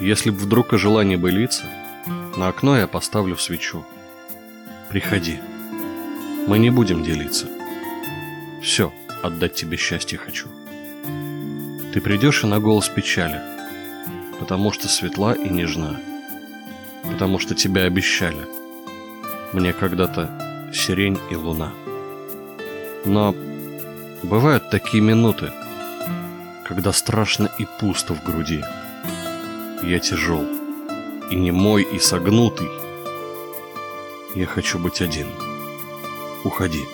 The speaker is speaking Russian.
Если б вдруг и желание былиться, на окно я поставлю свечу. Приходи. Мы не будем делиться. Все, отдать тебе счастье хочу. Ты придешь и на голос печали, потому что светла и нежна, потому что тебя обещали. Мне когда-то сирень и луна. Но бывают такие минуты, когда страшно и пусто в груди. Я тяжел, и немой, и согнутый. Я хочу быть один. Уходи.